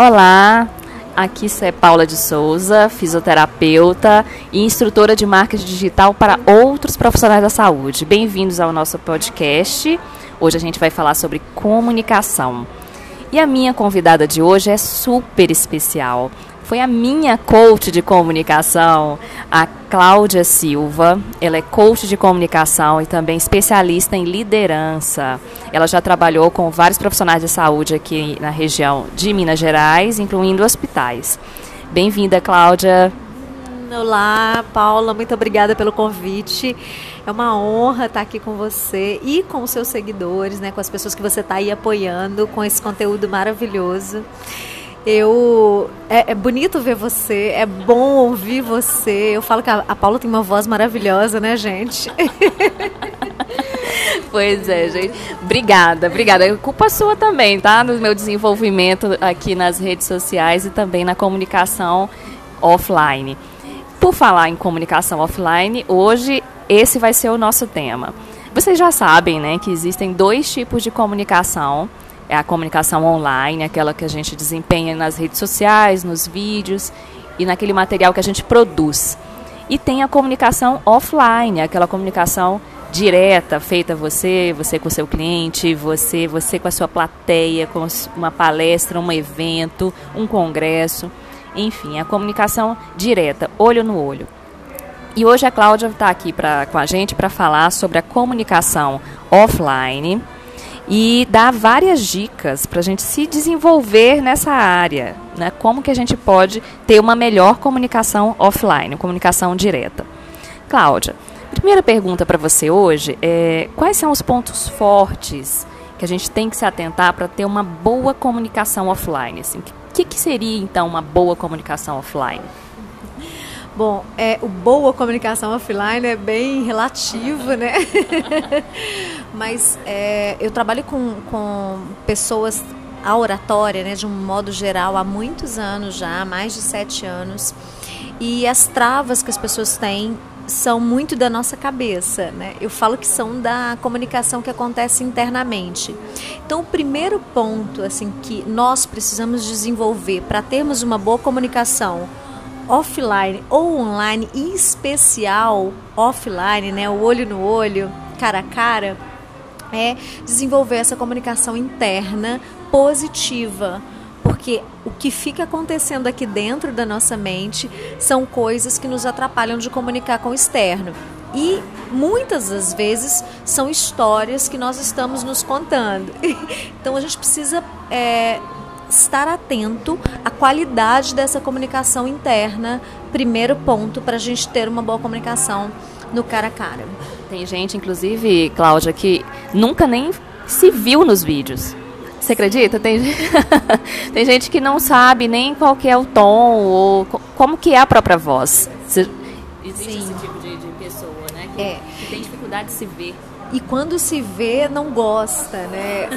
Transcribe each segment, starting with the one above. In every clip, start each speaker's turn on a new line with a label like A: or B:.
A: Olá, aqui é Paula de Souza, fisioterapeuta e instrutora de marketing digital para outros profissionais da saúde. Bem-vindos ao nosso podcast. Hoje a gente vai falar sobre comunicação. E a minha convidada de hoje é super especial foi a minha coach de comunicação, a Cláudia Silva. Ela é coach de comunicação e também especialista em liderança. Ela já trabalhou com vários profissionais de saúde aqui na região de Minas Gerais, incluindo hospitais. Bem-vinda, Cláudia.
B: Olá, Paula, muito obrigada pelo convite. É uma honra estar aqui com você e com os seus seguidores, né, com as pessoas que você está aí apoiando com esse conteúdo maravilhoso. Eu é, é, bonito ver você, é bom ouvir você. Eu falo que a, a Paula tem uma voz maravilhosa, né, gente?
A: pois é, gente. Obrigada, obrigada. É culpa sua também, tá? No meu desenvolvimento aqui nas redes sociais e também na comunicação offline. Por falar em comunicação offline, hoje esse vai ser o nosso tema. Vocês já sabem, né, que existem dois tipos de comunicação é a comunicação online, aquela que a gente desempenha nas redes sociais, nos vídeos e naquele material que a gente produz. E tem a comunicação offline, aquela comunicação direta, feita você, você com o seu cliente, você, você com a sua plateia, com uma palestra, um evento, um congresso, enfim, a comunicação direta, olho no olho. E hoje a Cláudia está aqui pra, com a gente para falar sobre a comunicação offline e dá várias dicas para a gente se desenvolver nessa área, né? Como que a gente pode ter uma melhor comunicação offline, comunicação direta. Cláudia, primeira pergunta para você hoje é quais são os pontos fortes que a gente tem que se atentar para ter uma boa comunicação offline? Assim, o que, que seria então uma boa comunicação offline?
B: Bom, é, o boa comunicação offline é bem relativo, né? Mas é, eu trabalho com, com pessoas, a oratória, né, de um modo geral, há muitos anos já, mais de sete anos. E as travas que as pessoas têm são muito da nossa cabeça, né? Eu falo que são da comunicação que acontece internamente. Então, o primeiro ponto, assim, que nós precisamos desenvolver para termos uma boa comunicação offline ou online, em especial offline, né, o olho no olho, cara a cara, é desenvolver essa comunicação interna positiva. Porque o que fica acontecendo aqui dentro da nossa mente são coisas que nos atrapalham de comunicar com o externo. E muitas das vezes são histórias que nós estamos nos contando. Então a gente precisa é, estar atento à qualidade dessa comunicação interna, primeiro ponto para a gente ter uma boa comunicação no cara a cara.
A: Tem gente, inclusive, Cláudia, que nunca nem se viu nos vídeos. Você acredita? Tem, tem gente que não sabe nem qual que é o tom ou como que é a própria voz. Existe Sim. esse tipo de, de pessoa, né? Que, é. que tem dificuldade de se ver
B: e quando se vê não gosta, né?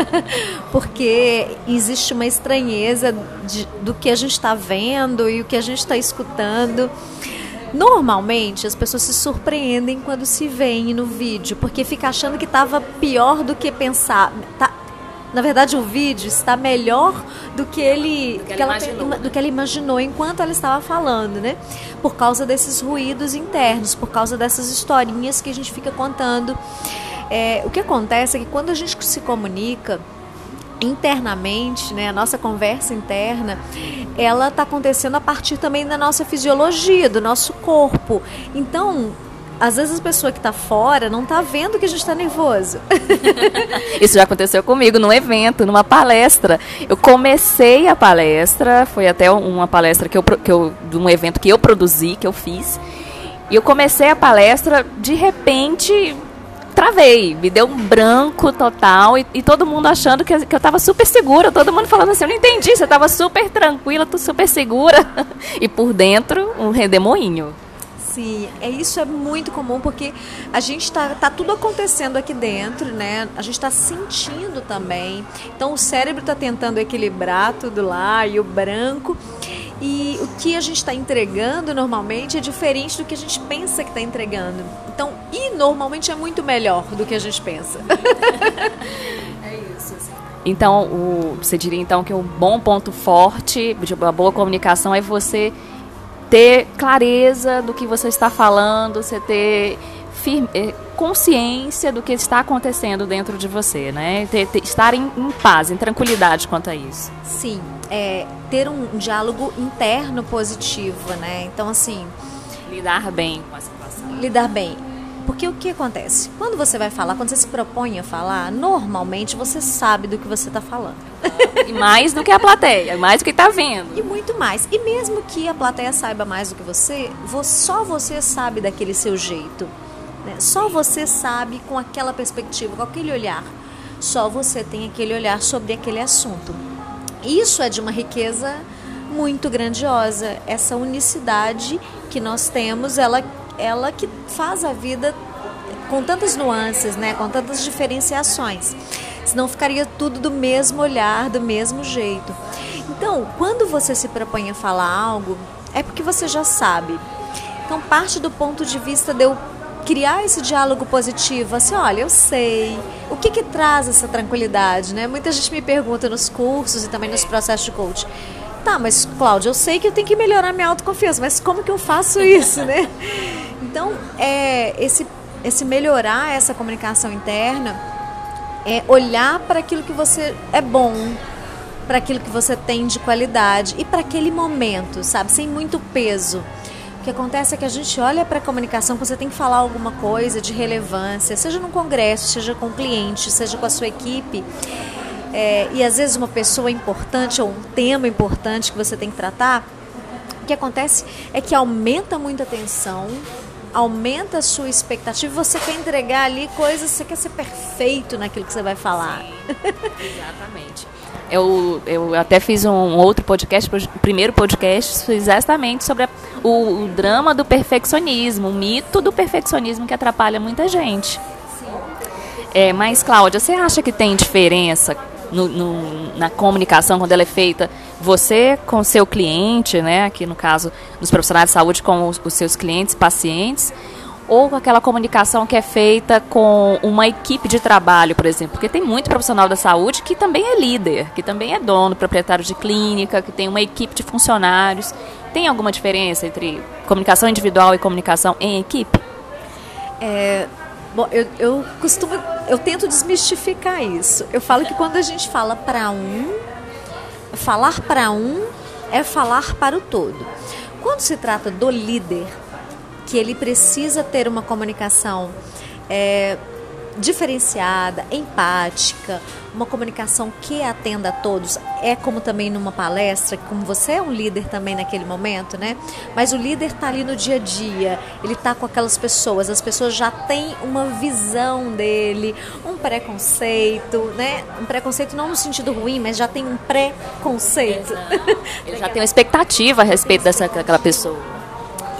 B: Porque existe uma estranheza de, do que a gente está vendo e o que a gente está escutando. Normalmente as pessoas se surpreendem quando se veem no vídeo, porque fica achando que estava pior do que pensar. Tá, na verdade, o vídeo está melhor do que ele, do que, ela, ela do que ela imaginou enquanto ela estava falando, né? Por causa desses ruídos internos, por causa dessas historinhas que a gente fica contando. É, o que acontece é que quando a gente se comunica, internamente, né, a nossa conversa interna, ela está acontecendo a partir também da nossa fisiologia, do nosso corpo. Então, às vezes a pessoa que está fora não está vendo que a gente está nervoso.
A: Isso já aconteceu comigo num evento, numa palestra. Eu comecei a palestra, foi até uma palestra que eu, que eu, de um evento que eu produzi, que eu fiz. E eu comecei a palestra, de repente travei, me deu um branco total e, e todo mundo achando que, que eu estava super segura, todo mundo falando assim, eu não entendi, você estava super tranquila, tô super segura. e por dentro, um redemoinho.
B: Sim, é isso é muito comum porque a gente está tá tudo acontecendo aqui dentro, né? A gente está sentindo também. Então o cérebro está tentando equilibrar tudo lá e o branco E o que a gente está entregando normalmente é diferente do que a gente pensa que está entregando. Então, e normalmente é muito melhor do que a gente pensa.
A: é isso. Então, o, você diria então que um bom ponto forte de uma boa comunicação é você ter clareza do que você está falando, você ter firme, eh, consciência do que está acontecendo dentro de você, né? Ter, ter, estar em, em, paz, em tranquilidade quanto a isso.
B: Sim, é, ter um, um diálogo interno positivo, né? Então, assim.
A: Lidar bem com a situação.
B: Lidar bem. Porque o que acontece? Quando você vai falar, quando você se propõe a falar, normalmente você sabe do que você está falando.
A: E mais do que a plateia, mais do que está vendo.
B: E muito mais. E mesmo que a plateia saiba mais do que você, só você sabe daquele seu jeito. Né? Só você sabe com aquela perspectiva, com aquele olhar. Só você tem aquele olhar sobre aquele assunto. Isso é de uma riqueza muito grandiosa. Essa unicidade que nós temos, ela, ela que faz a vida com tantas nuances, né? com tantas diferenciações. Senão ficaria tudo do mesmo olhar, do mesmo jeito. Então, quando você se propõe a falar algo, é porque você já sabe. Então, parte do ponto de vista de eu criar esse diálogo positivo, assim, olha, eu sei. O que que traz essa tranquilidade, né? Muita gente me pergunta nos cursos e também nos processos de coaching. Tá, mas Cláudia, eu sei que eu tenho que melhorar minha autoconfiança, mas como que eu faço isso, né? Então, é esse esse melhorar essa comunicação interna é olhar para aquilo que você é bom, para aquilo que você tem de qualidade e para aquele momento, sabe, sem muito peso. O que acontece é que a gente olha para a comunicação, você tem que falar alguma coisa de relevância, seja num congresso, seja com o cliente, seja com a sua equipe. É, e às vezes uma pessoa importante ou um tema importante que você tem que tratar, o que acontece é que aumenta muito a tensão, aumenta a sua expectativa, você quer entregar ali coisas, você quer ser perfeito naquilo que você vai falar.
A: Exatamente. Eu, eu até fiz um outro podcast, o primeiro podcast, exatamente sobre a, o, o, drama do perfeccionismo, o mito do perfeccionismo que atrapalha muita gente. Sim. É, mas, Cláudia, você acha que tem diferença no, no, na comunicação quando ela é feita você com seu cliente, né, aqui no caso dos profissionais de saúde com os, os seus clientes, pacientes, ou aquela comunicação que é feita com uma equipe de trabalho, por exemplo, porque tem muito profissional da saúde que também é líder, que também é dono, proprietário de clínica, que tem uma equipe de funcionários. Tem alguma diferença entre comunicação individual e comunicação em equipe?
B: É, bom, eu, eu costumo, eu tento desmistificar isso. Eu falo que quando a gente fala para um, falar para um é falar para o todo. Quando se trata do líder, que ele precisa ter uma comunicação é, diferenciada, empática, uma comunicação que atenda a todos. É como também numa palestra, como você é um líder também naquele momento, né? Mas o líder está ali no dia a dia, ele está com aquelas pessoas, as pessoas já têm uma visão dele, um preconceito, né? Um preconceito não no sentido ruim, mas já tem um preconceito.
A: Ele já tem uma expectativa a respeito dessa aquela pessoa.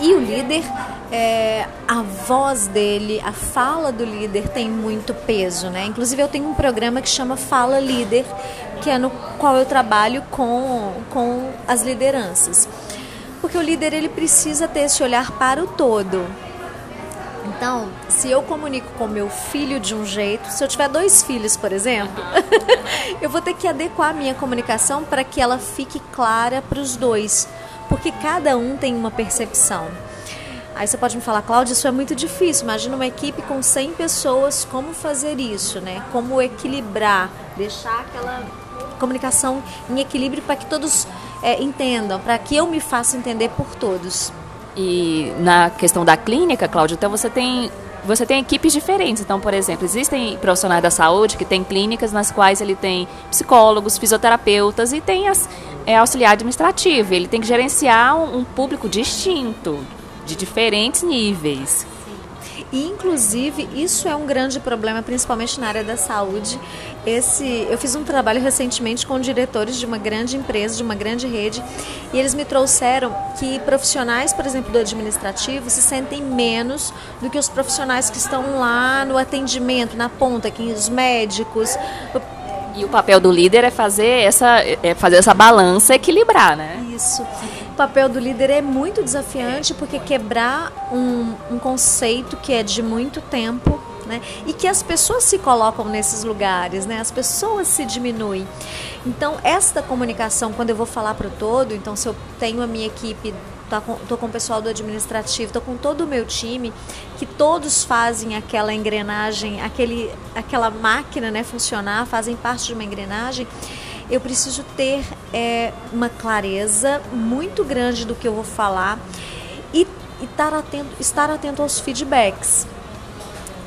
B: E o líder é, a voz dele, a fala do líder tem muito peso, né? Inclusive eu tenho um programa que chama Fala Líder, que é no qual eu trabalho com, com as lideranças. Porque o líder ele precisa ter esse olhar para o todo. Então, se eu comunico com meu filho de um jeito, se eu tiver dois filhos, por exemplo, eu vou ter que adequar a minha comunicação para que ela fique clara para os dois, porque cada um tem uma percepção. Aí você pode me falar, Cláudia, isso é muito difícil. Imagina uma equipe com 100 pessoas, como fazer isso, né? Como equilibrar, deixar aquela comunicação em equilíbrio para que todos é, entendam, para que eu me faça entender por todos.
A: E na questão da clínica, Cláudia, então você tem você tem equipes diferentes. Então, por exemplo, existem profissionais da saúde que têm clínicas nas quais ele tem psicólogos, fisioterapeutas e tem as, é, auxiliar administrativo. Ele tem que gerenciar um, público distinto de diferentes níveis.
B: E, inclusive, isso é um grande problema, principalmente na área da saúde. Esse, eu fiz um trabalho recentemente com diretores de uma grande empresa, de uma grande rede, e eles me trouxeram que profissionais, por exemplo, do administrativo, se sentem menos do que os profissionais que estão lá no atendimento, na ponta, aqui os médicos.
A: E o papel do líder é fazer essa, é fazer essa balança equilibrar, né?
B: Isso. O papel do líder é muito desafiante porque quebrar um, um conceito que é de muito tempo né? E que as pessoas se colocam nesses lugares, né? As pessoas se diminuem. Então, esta comunicação, quando eu vou falar para o todo, então se eu tenho a minha equipe Estou com, tô com o pessoal do administrativo, estou com todo o meu time, que todos fazem aquela engrenagem, aquele, aquela máquina né, funcionar, fazem parte de uma engrenagem. Eu preciso ter é, uma clareza muito grande do que eu vou falar e, e estar, atento, estar atento aos feedbacks.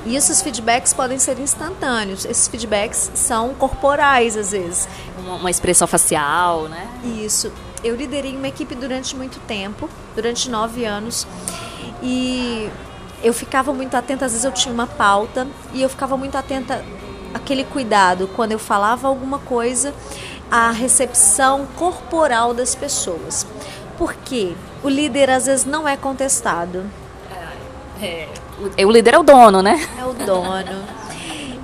B: E esses feedbacks podem ser instantâneos. Esses feedbacks são corporais, às vezes.
A: Uma, uma expressão facial, né?
B: Isso. Eu liderei uma equipe durante muito tempo, durante nove anos. E eu ficava muito atenta, às vezes eu tinha uma pauta, e eu ficava muito atenta àquele cuidado quando eu falava alguma coisa, a recepção corporal das pessoas. Porque o líder às vezes não é contestado.
A: É, é, o líder é o dono, né?
B: É o dono.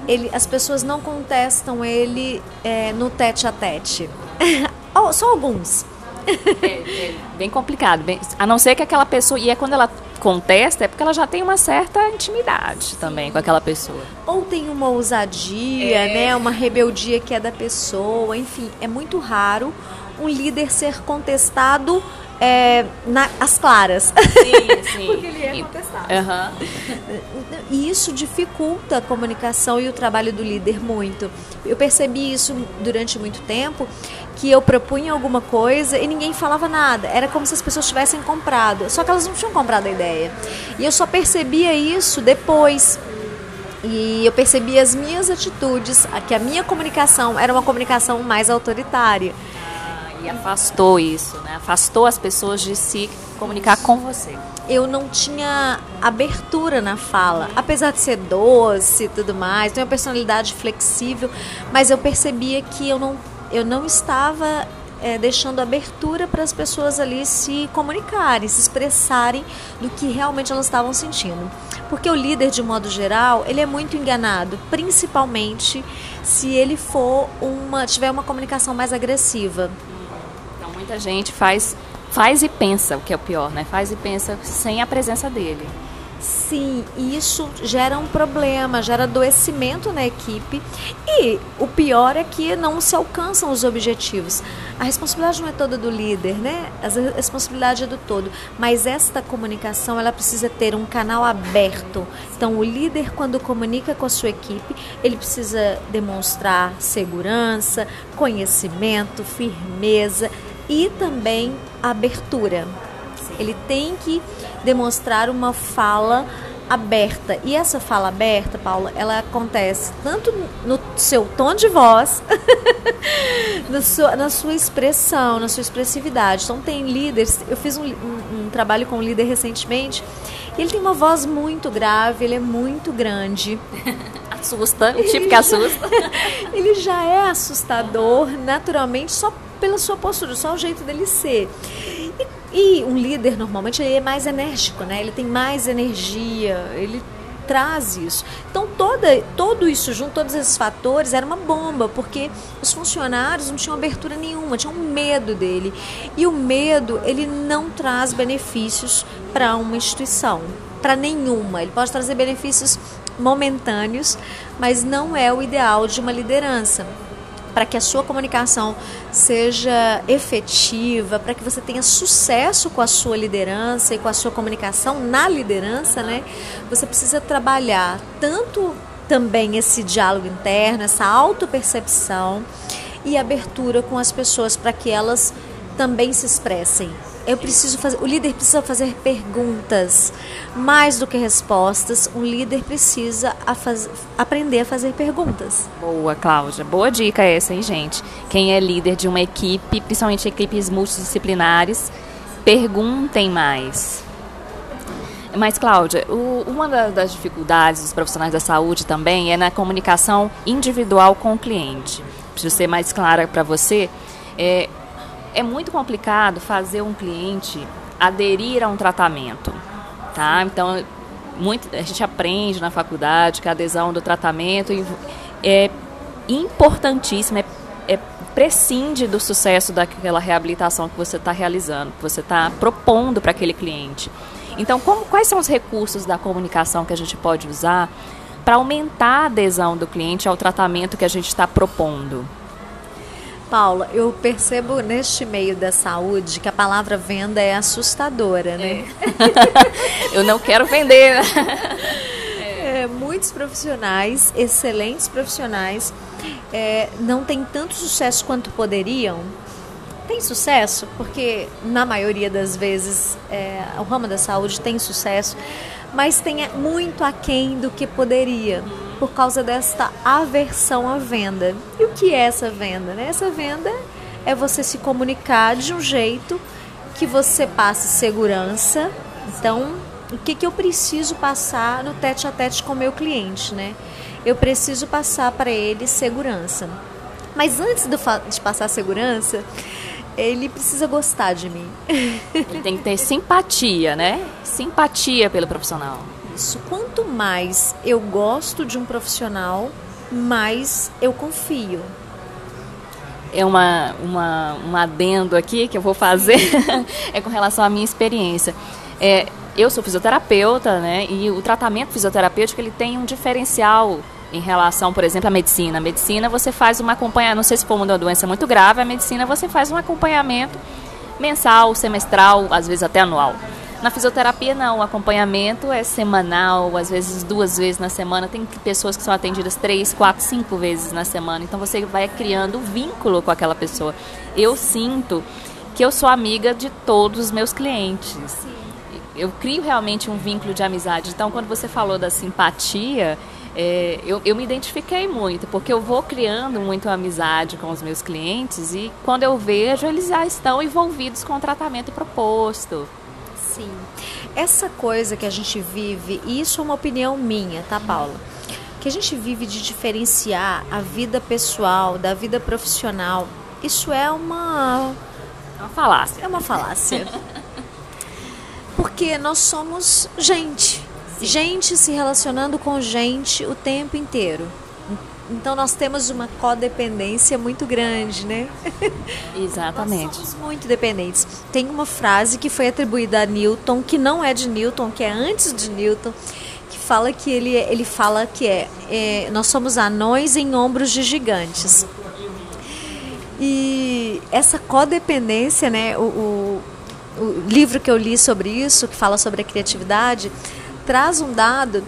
B: Ele, as pessoas não contestam ele é, no tete a tete. oh, só alguns.
A: É, é, bem complicado. Bem, a não ser que aquela pessoa. E é quando ela contesta, é porque ela já tem uma certa intimidade Sim. também com aquela pessoa.
B: Ou tem uma ousadia, é. né? Uma rebeldia que é da pessoa. Enfim, é muito raro um líder ser contestado é, na, as claras.
A: Sim, sim.
B: Porque ele é contestado.
A: Uhum.
B: E isso dificulta a comunicação e o trabalho do líder muito. Eu percebi isso durante muito tempo, que eu propunha alguma coisa e ninguém falava nada. Era como se as pessoas tivessem comprado. Só que elas não tinham comprado a ideia. E eu só percebia isso depois. E eu percebi as minhas atitudes, que a minha comunicação era uma comunicação mais autoritária
A: e afastou isso, né? Afastou as pessoas de se comunicar com você.
B: Eu não tinha abertura na fala, apesar de ser doce e tudo mais, tenho uma personalidade flexível, mas eu percebia que eu não, eu não estava é, deixando abertura para as pessoas ali se comunicarem, se expressarem do que realmente elas estavam sentindo. Porque o líder, de modo geral, ele é muito enganado, principalmente se ele for uma tiver uma comunicação mais agressiva
A: muita gente faz, faz e pensa, o que é o pior, né? Faz e pensa sem a presença dele.
B: Sim, isso gera um problema, gera adoecimento na equipe e o pior é que não se alcançam os objetivos. A responsabilidade não é toda do líder, né? A responsabilidade é do todo, mas esta comunicação ela precisa ter um canal aberto. Então, o líder quando comunica com a sua equipe, ele precisa demonstrar segurança, conhecimento, firmeza e também abertura. Ele tem que demonstrar uma fala aberta. E essa fala aberta, Paula, ela acontece tanto no seu tom de voz, sua, na sua expressão, na sua expressividade. Então, tem líderes. Eu fiz um, um, um trabalho com um líder recentemente. E ele tem uma voz muito grave, ele é muito grande.
A: Assusta, o tipo que assusta.
B: ele já é assustador naturalmente só pela sua postura, só o jeito dele ser. E, e um líder normalmente ele é mais enérgico, né? Ele tem mais energia, ele traz isso. Então toda, todo isso junto, todos esses fatores era uma bomba, porque os funcionários não tinham abertura nenhuma, tinham medo dele. E o medo, ele não traz benefícios para uma instituição, para nenhuma. Ele pode trazer benefícios momentâneos, mas não é o ideal de uma liderança para que a sua comunicação seja efetiva, para que você tenha sucesso com a sua liderança e com a sua comunicação na liderança, né? Você precisa trabalhar tanto também esse diálogo interno, essa autopercepção e abertura com as pessoas para que elas também se expressem eu preciso fazer, o líder precisa fazer perguntas mais do que respostas. Um líder precisa a faz, aprender a fazer perguntas.
A: Boa, Cláudia. Boa dica essa, hein, gente? Quem é líder de uma equipe, principalmente equipes multidisciplinares, perguntem mais. Mas, Cláudia, o, uma das dificuldades dos profissionais da saúde também é na comunicação individual com o cliente. Preciso ser mais clara para você. É, é muito complicado fazer um cliente aderir a um tratamento, tá? Então, muito, a gente aprende na faculdade que a adesão do tratamento é importantíssima, é é, prescinde do sucesso daquela reabilitação que você está realizando, que você está propondo para aquele cliente. Então, como, quais são os recursos da comunicação que a gente pode usar para aumentar a adesão do cliente ao tratamento que a gente está propondo?
B: Paula, eu percebo neste meio da saúde que a palavra venda é assustadora, né?
A: É. eu não quero vender.
B: É, muitos profissionais, excelentes profissionais, é, não têm tanto sucesso quanto poderiam. Tem sucesso, porque na maioria das vezes é, o ramo da saúde tem sucesso, mas tem muito aquém do que poderia por causa desta aversão à venda. E o que é essa venda? Né? Essa venda é você se comunicar de um jeito que você passe segurança. Então, o que, que eu preciso passar no tete a tete com o meu cliente, né? Eu preciso passar para ele segurança. Mas antes de passar segurança, ele precisa gostar de mim.
A: Ele tem que ter simpatia, né? Simpatia pelo profissional
B: isso. Quanto mais eu gosto de um profissional, mais eu confio.
A: É uma, uma, um adendo aqui que eu vou fazer, é com relação à minha experiência. É, eu sou fisioterapeuta, né? E o tratamento fisioterapêutico ele tem um diferencial em relação, por exemplo, à medicina. A medicina você faz um acompanhamento, não sei se for uma doença muito grave, a medicina você faz um acompanhamento mensal, semestral, às vezes até anual. Na fisioterapia, não. O acompanhamento é semanal, às vezes duas vezes na semana. Tem pessoas que são atendidas três, quatro, cinco vezes na semana. Então você vai criando vínculo com aquela pessoa. Eu sinto que eu sou amiga de todos os meus clientes. Eu crio realmente um vínculo de amizade. Então, quando você falou da simpatia, é, eu, eu, me identifiquei muito, porque eu vou criando muito amizade com os meus clientes e quando eu vejo, eles já estão envolvidos com o tratamento proposto.
B: Sim. Essa coisa que a gente vive, e isso é uma opinião minha, tá, Paula? Que a gente vive de diferenciar a vida pessoal da vida profissional, isso é uma.
A: É uma falácia.
B: É uma falácia. Porque nós somos gente. Sim. Gente se relacionando com gente o tempo inteiro. Então nós temos uma codependência muito grande, né?
A: Exatamente. nós
B: somos muito dependentes. Tem uma frase que foi atribuída a Newton, que não é de Newton, que é antes de Newton, que fala que ele, ele fala que é, é nós somos anões em ombros de gigantes. E essa codependência, né? O, o, o livro que eu li sobre isso, que fala sobre a criatividade, traz um dado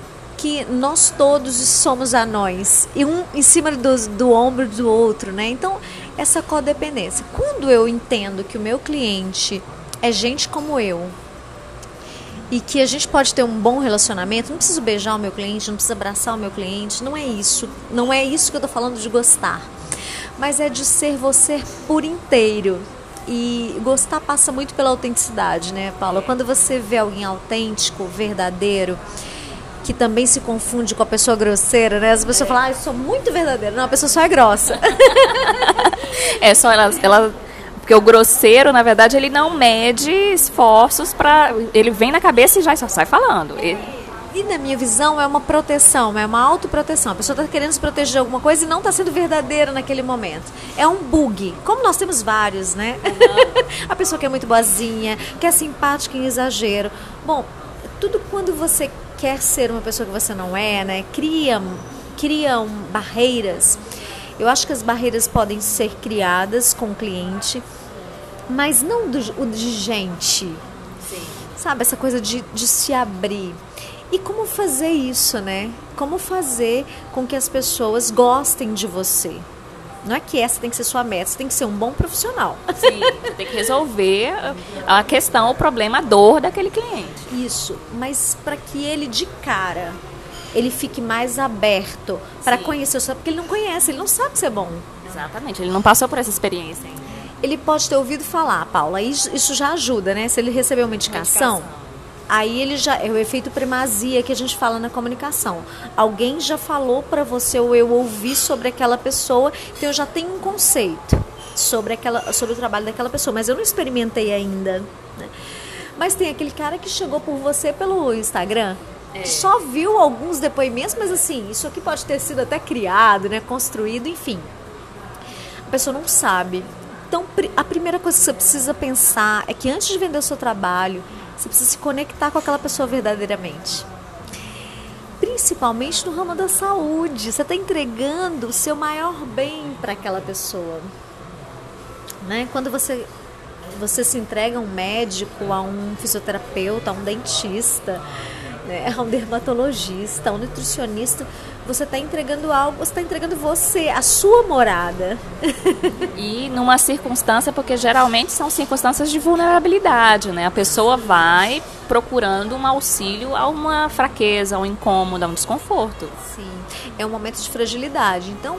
B: que nós todos somos anões e um em cima do, do ombro do outro, né? Então, essa codependência. Quando eu entendo que o meu cliente é gente como eu e que a gente pode ter um bom relacionamento, não preciso beijar o meu cliente, não preciso abraçar o meu cliente, não é isso. Não é isso que eu tô falando de gostar. Mas é de ser você por inteiro, e gostar passa muito pela autenticidade, né, Paula? Quando você vê alguém autêntico, verdadeiro, que também se confunde com a pessoa grosseira, né? As pessoas é. falam, ah, eu sou muito verdadeira. Não, a pessoa só é grossa.
A: é só ela, ela porque o grosseiro, na verdade, ele não mede esforços para. Ele vem na cabeça e já só sai falando. Ele...
B: E na minha visão é uma proteção, é uma autoproteção. A pessoa está querendo se proteger de alguma coisa e não está sendo verdadeira naquele momento. É um bug. Como nós temos vários, né? Uhum. a pessoa que é muito boazinha, que é simpática em exagero. Bom, tudo quando você quer ser uma pessoa que você não é, né? Cria, criam barreiras. Eu acho que as barreiras podem ser criadas com o cliente, mas não do, o de gente. Sim. Sabe, essa coisa de, de se abrir. E como fazer isso, né? Como fazer com que as pessoas gostem de você? Não é que essa tem que ser sua meta, você tem que ser um bom profissional.
A: Sim, tem que resolver a questão, o problema, a dor daquele cliente.
B: Isso, mas para que ele de cara ele fique mais aberto para conhecer o seu, porque ele não conhece, ele não sabe ser bom.
A: Exatamente, ele não passou por essa experiência ainda.
B: Ele pode ter ouvido falar, Paula, isso, isso já ajuda, né? Se ele recebeu uma indicação, indicação Aí ele já é o efeito primazia que a gente fala na comunicação. Alguém já falou para você ou eu ouvi sobre aquela pessoa, então eu já tenho um conceito sobre aquela sobre o trabalho daquela pessoa, mas eu não experimentei ainda. Né? Mas tem aquele cara que chegou por você pelo Instagram, é. só viu alguns depoimentos, mas assim, isso aqui pode ter sido até criado, né, construído, enfim. a pessoa não sabe. Então, a primeira coisa que você precisa pensar é que antes de vender o seu trabalho, você precisa se conectar com aquela pessoa verdadeiramente. Principalmente no ramo da saúde. Você está entregando o seu maior bem para aquela pessoa. Né? Quando você, você se entrega a um médico, a um fisioterapeuta, a um dentista, né, a um dermatologista, a um nutricionista, você está entregando algo, você está entregando você, a sua morada.
A: E numa circunstância, porque geralmente são circunstâncias de vulnerabilidade, né? A pessoa vai procurando um auxílio a uma fraqueza, a um incômodo, a um desconforto.
B: Sim, é um momento de fragilidade. Então,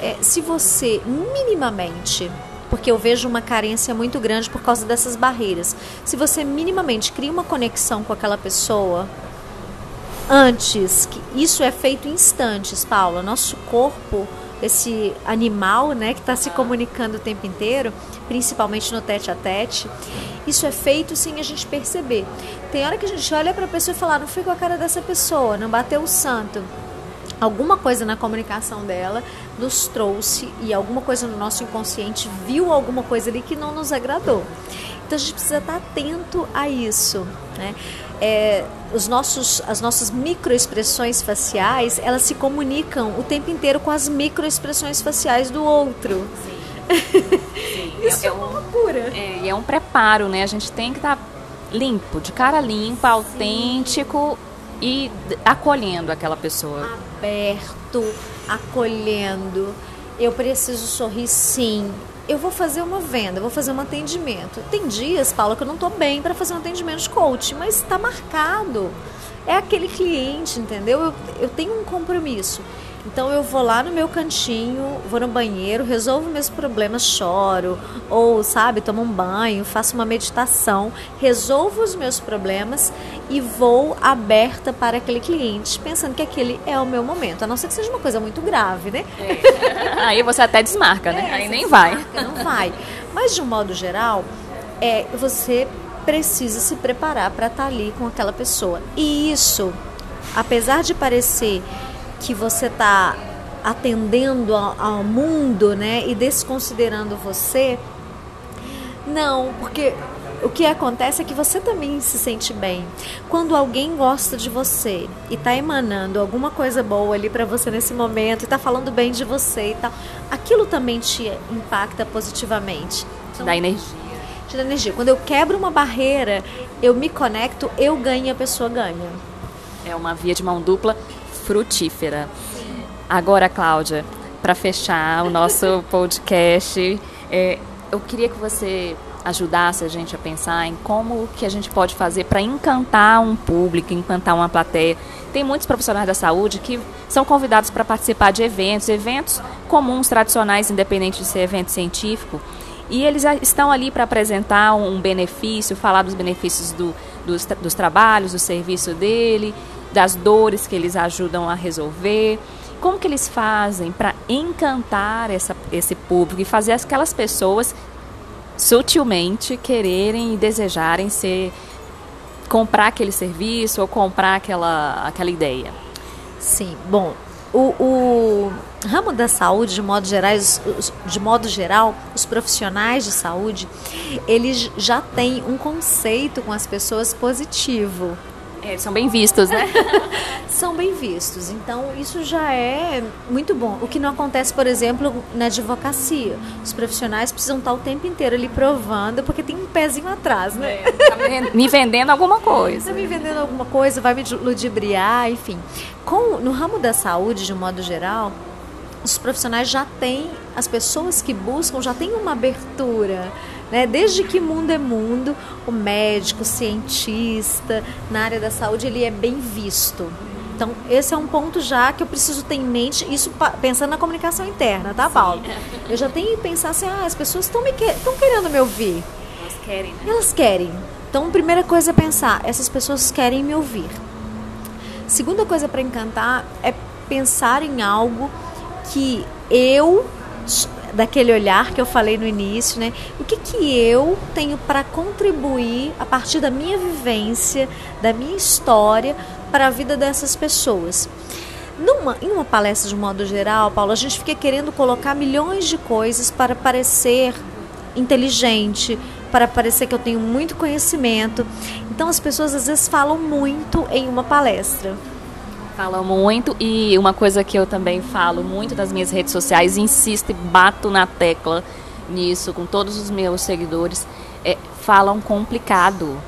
B: é, se você minimamente porque eu vejo uma carência muito grande por causa dessas barreiras. Se você minimamente cria uma conexão com aquela pessoa, antes, que isso é feito em instantes, Paula. Nosso corpo, esse animal, né, que está se comunicando o tempo inteiro, principalmente no tete a tete, isso é feito sem a gente perceber. Tem hora que a gente olha para a pessoa e fala, ah, não foi com a cara dessa pessoa, não bateu o santo. Alguma coisa na comunicação dela nos trouxe e alguma coisa no nosso inconsciente viu alguma coisa ali que não nos agradou. Então a gente precisa estar atento a isso, né? é, os nossos, as nossas microexpressões faciais, elas se comunicam o tempo inteiro com as microexpressões faciais do outro. Isso é, é, uma loucura.
A: É, é um preparo, né? A gente tem que estar limpo, de cara limpa, Sim. autêntico e acolhendo aquela pessoa.
B: Aberto, acolhendo. Eu preciso sorrir sim eu vou fazer uma venda, vou fazer um atendimento. Tem dias, Paula, que eu não estou bem para fazer um atendimento de coach, mas está marcado. É aquele cliente, entendeu? Eu, eu tenho um compromisso. Então eu vou lá no meu cantinho, vou no banheiro, resolvo meus problemas, choro, ou sabe, tomo um banho, faço uma meditação, resolvo os meus problemas e vou aberta para aquele cliente, pensando que aquele é o meu momento. A não ser que seja uma coisa muito grave, né?
A: É. Aí você até desmarca, né? É, Aí nem vai.
B: Não vai. Mas de um modo geral, é você precisa se preparar para estar tá ali com aquela pessoa. E isso, apesar de parecer que você está atendendo ao, mundo, né, e desconsiderando você. Não, porque o que acontece é que você também se sente bem. Quando alguém gosta de você e está emanando alguma coisa boa ali para você nesse momento e está falando bem de você e tal, aquilo também te impacta positivamente.
A: Te dá energia.
B: Te dá energia. Quando eu quebro uma barreira, eu me conecto, eu ganho e a pessoa ganha.
A: É uma via de mão dupla frutífera. Agora, Cláudia, para fechar o nosso podcast, é, eu queria que você ajudasse a gente a pensar em como que a gente pode fazer para encantar um público, encantar uma plateia. Tem muitos profissionais da saúde que são convidados para participar de eventos, eventos comuns, tradicionais, independente de ser evento científico, e eles estão ali para apresentar um benefício, falar dos benefícios do, dos, dos trabalhos, do serviço dele, das dores que eles ajudam a resolver. Como que eles fazem para encantar essa, esse público e fazer aquelas pessoas sutilmente quererem e desejarem ser comprar aquele serviço ou comprar aquela, aquela ideia?
B: Sim, bom, o, o ramo da saúde, de modo, geral, de modo geral, os profissionais de saúde, eles já têm um conceito com as pessoas positivo.
A: É, são bem vistos, né?
B: são bem vistos. Então, isso já é muito bom. O que não acontece, por exemplo, na advocacia. Os profissionais precisam estar o tempo inteiro ali provando, porque tem um pezinho atrás, né? É,
A: tá me vendendo alguma coisa.
B: Está me vendendo alguma coisa, vai me ludibriar, enfim. Com, no ramo da saúde, de um modo geral, os profissionais já têm, as pessoas que buscam já têm uma abertura né? Desde que mundo é mundo, o médico, o cientista na área da saúde ele é bem visto. Então, esse é um ponto já que eu preciso ter em mente, isso pensando na comunicação interna, tá, Paulo? Eu já tenho que pensar assim, ah, as pessoas estão que, querendo me ouvir.
A: Elas querem, né?
B: Elas querem. Então, a primeira coisa é pensar, essas pessoas querem me ouvir. Segunda coisa para encantar é pensar em algo que eu daquele olhar que eu falei no início, né? O que, que eu tenho para contribuir a partir da minha vivência, da minha história para a vida dessas pessoas? Numa, em uma palestra de modo geral, Paulo, a gente fica querendo colocar milhões de coisas para parecer inteligente, para parecer que eu tenho muito conhecimento. Então as pessoas às vezes falam muito em uma palestra.
A: Falam muito e uma coisa que eu também falo muito nas minhas redes sociais, insisto e bato na tecla nisso com todos os meus seguidores, é, falam complicado.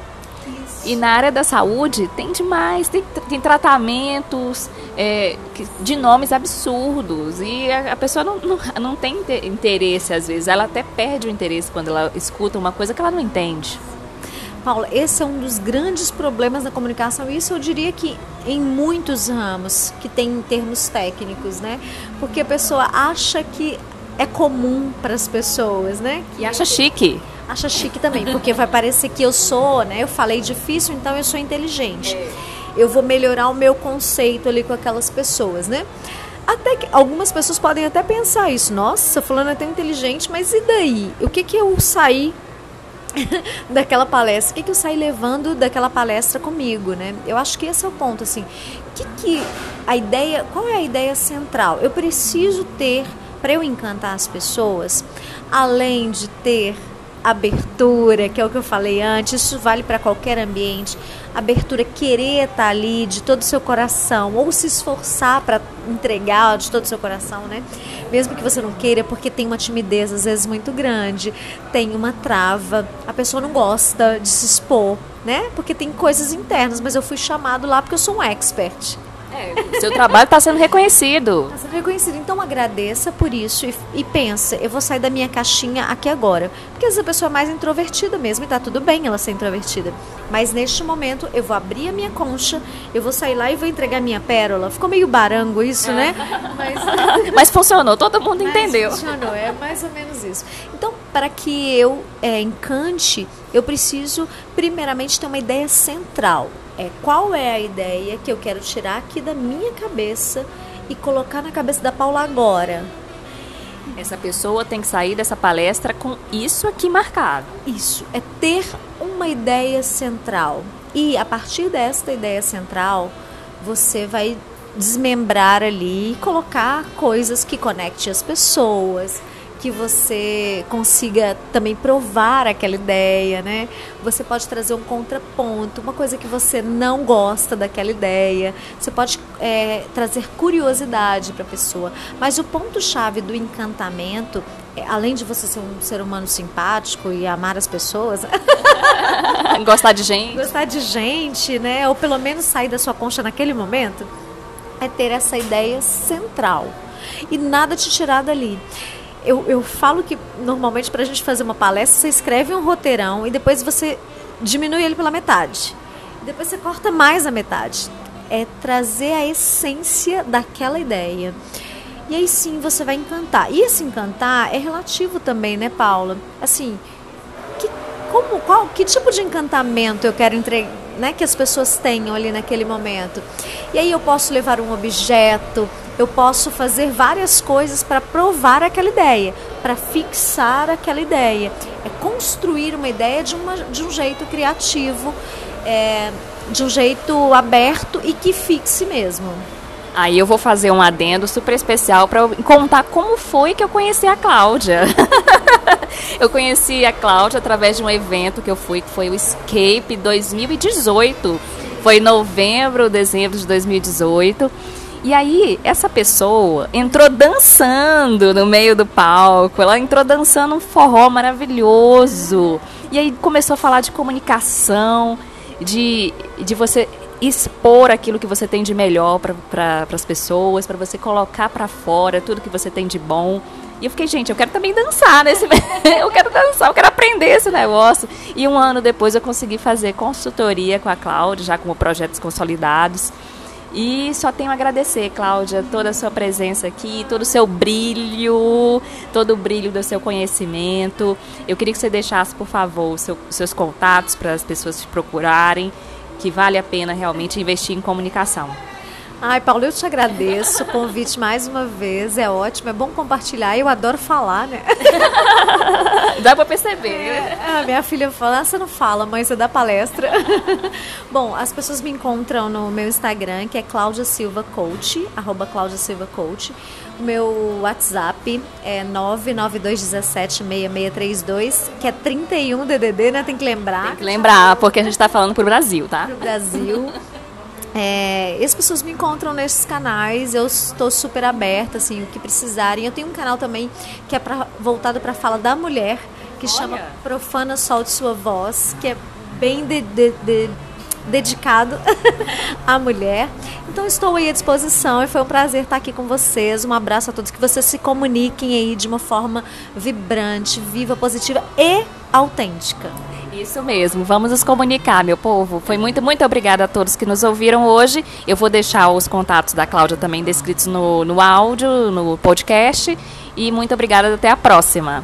A: Isso. E na área da saúde tem demais, tem, tem tratamentos é, de nomes absurdos e a, a pessoa não, não, não tem interesse às vezes, ela até perde o interesse quando ela escuta uma coisa que ela não entende.
B: Paula, esse é um dos grandes problemas da comunicação. Isso eu diria que em muitos ramos que tem em termos técnicos, né? Porque a pessoa acha que é comum para as pessoas, né?
A: E acha chique.
B: Acha chique também, porque vai parecer que eu sou, né? Eu falei difícil, então eu sou inteligente. Eu vou melhorar o meu conceito ali com aquelas pessoas, né? Até que algumas pessoas podem até pensar isso. Nossa, fulano é tão inteligente, mas e daí? O que que eu saí daquela palestra? O que que eu saí levando daquela palestra comigo, né? Eu acho que esse é o ponto, assim. Que que a ideia, qual é a ideia central? Eu preciso ter para eu encantar as pessoas, além de ter abertura, que é o que eu falei antes, isso vale para qualquer ambiente. Abertura, querer estar tá ali de todo o seu coração, ou se esforçar para entregar de todo o seu coração, né? Mesmo que você não queira, porque tem uma timidez às vezes muito grande, tem uma trava, a pessoa não gosta de se expor, né? Porque tem coisas internas, mas eu fui chamado lá porque eu sou um expert.
A: É, seu trabalho está sendo reconhecido.
B: Está sendo reconhecido. Então agradeça por isso e, e pensa, eu vou sair da minha caixinha aqui agora. Porque às vezes a pessoa é mais introvertida mesmo e está tudo bem ela ser introvertida. Mas neste momento eu vou abrir a minha concha, eu vou sair lá e vou entregar minha pérola. Ficou meio barango isso, é. né?
A: Mas... Mas funcionou, todo mundo Mas entendeu.
B: Funcionou, é mais ou menos isso. Então, para que eu é, encante, eu preciso primeiramente ter uma ideia central é qual é a ideia que eu quero tirar aqui da minha cabeça e colocar na cabeça da Paula agora.
A: Essa pessoa tem que sair dessa palestra com isso aqui marcado.
B: Isso, é ter uma ideia central. E a partir desta ideia central, você vai desmembrar ali e colocar coisas que conectem as pessoas, que você consiga também provar aquela ideia, né? Você pode trazer um contraponto, uma coisa que você não gosta daquela ideia. Você pode é, trazer curiosidade para a pessoa. Mas o ponto-chave do encantamento, é, além de você ser um ser humano simpático e amar as pessoas.
A: Gostar de gente.
B: Gostar de gente, né? Ou pelo menos sair da sua concha naquele momento, é ter essa ideia central. E nada te tirar dali eu, eu falo que normalmente para a gente fazer uma palestra, você escreve um roteirão e depois você diminui ele pela metade. Depois você corta mais a metade. É trazer a essência daquela ideia. E aí sim você vai encantar. E esse encantar é relativo também, né, Paula? Assim, que, como, qual, que tipo de encantamento eu quero entregar, né, que as pessoas tenham ali naquele momento? E aí eu posso levar um objeto, eu posso fazer várias coisas para provar aquela ideia, para fixar aquela ideia. É construir uma ideia de, uma, de um jeito criativo, é, de um jeito aberto e que fixe mesmo.
A: Aí eu vou fazer um adendo super especial para contar como foi que eu conheci a Cláudia. eu conheci a Cláudia através de um evento que eu fui, que foi o Escape 2018. Foi em novembro, dezembro de 2018. E aí, essa pessoa entrou dançando no meio do palco, ela entrou dançando um forró maravilhoso. E aí começou a falar de comunicação, de, de você expor aquilo que você tem de melhor para pra, as pessoas, para você colocar para fora tudo que você tem de bom. E eu fiquei, gente, eu quero também dançar nesse. eu quero dançar, eu quero aprender esse negócio. E um ano depois eu consegui fazer consultoria com a Cláudia, já com projetos consolidados. E só tenho a agradecer, Cláudia, toda a sua presença aqui, todo o seu brilho, todo o brilho do seu conhecimento. Eu queria que você deixasse, por favor, seu, seus contatos para as pessoas te procurarem, que vale a pena realmente investir em comunicação.
B: Ai, Paulo, eu te agradeço o convite mais uma vez. É ótimo, é bom compartilhar. Eu adoro falar, né?
A: Dá pra perceber.
B: É, a minha filha fala, ah, você não fala, mãe, você dá palestra. bom, as pessoas me encontram no meu Instagram, que é Cláudia Silva Coach, arroba Cláudia Silva Coach. O meu WhatsApp é 992176632, que é 31 DDD, né? Tem que lembrar.
A: Tem que lembrar, porque a gente tá falando pro Brasil, tá?
B: Pro Brasil. É, as pessoas me encontram nesses canais, eu estou super aberta, assim, o que precisarem. Eu tenho um canal também que é pra, voltado para a fala da mulher, que Olha. chama Profana Sol de Sua Voz, que é bem de, de, de, dedicado à mulher. Então estou aí à disposição e foi um prazer estar aqui com vocês. Um abraço a todos, que vocês se comuniquem aí de uma forma vibrante, viva, positiva e autêntica.
A: Isso mesmo, vamos nos comunicar, meu povo. Foi muito, muito obrigada a todos que nos ouviram hoje. Eu vou deixar os contatos da Cláudia também descritos no, no áudio, no podcast. E muito obrigada, até a próxima.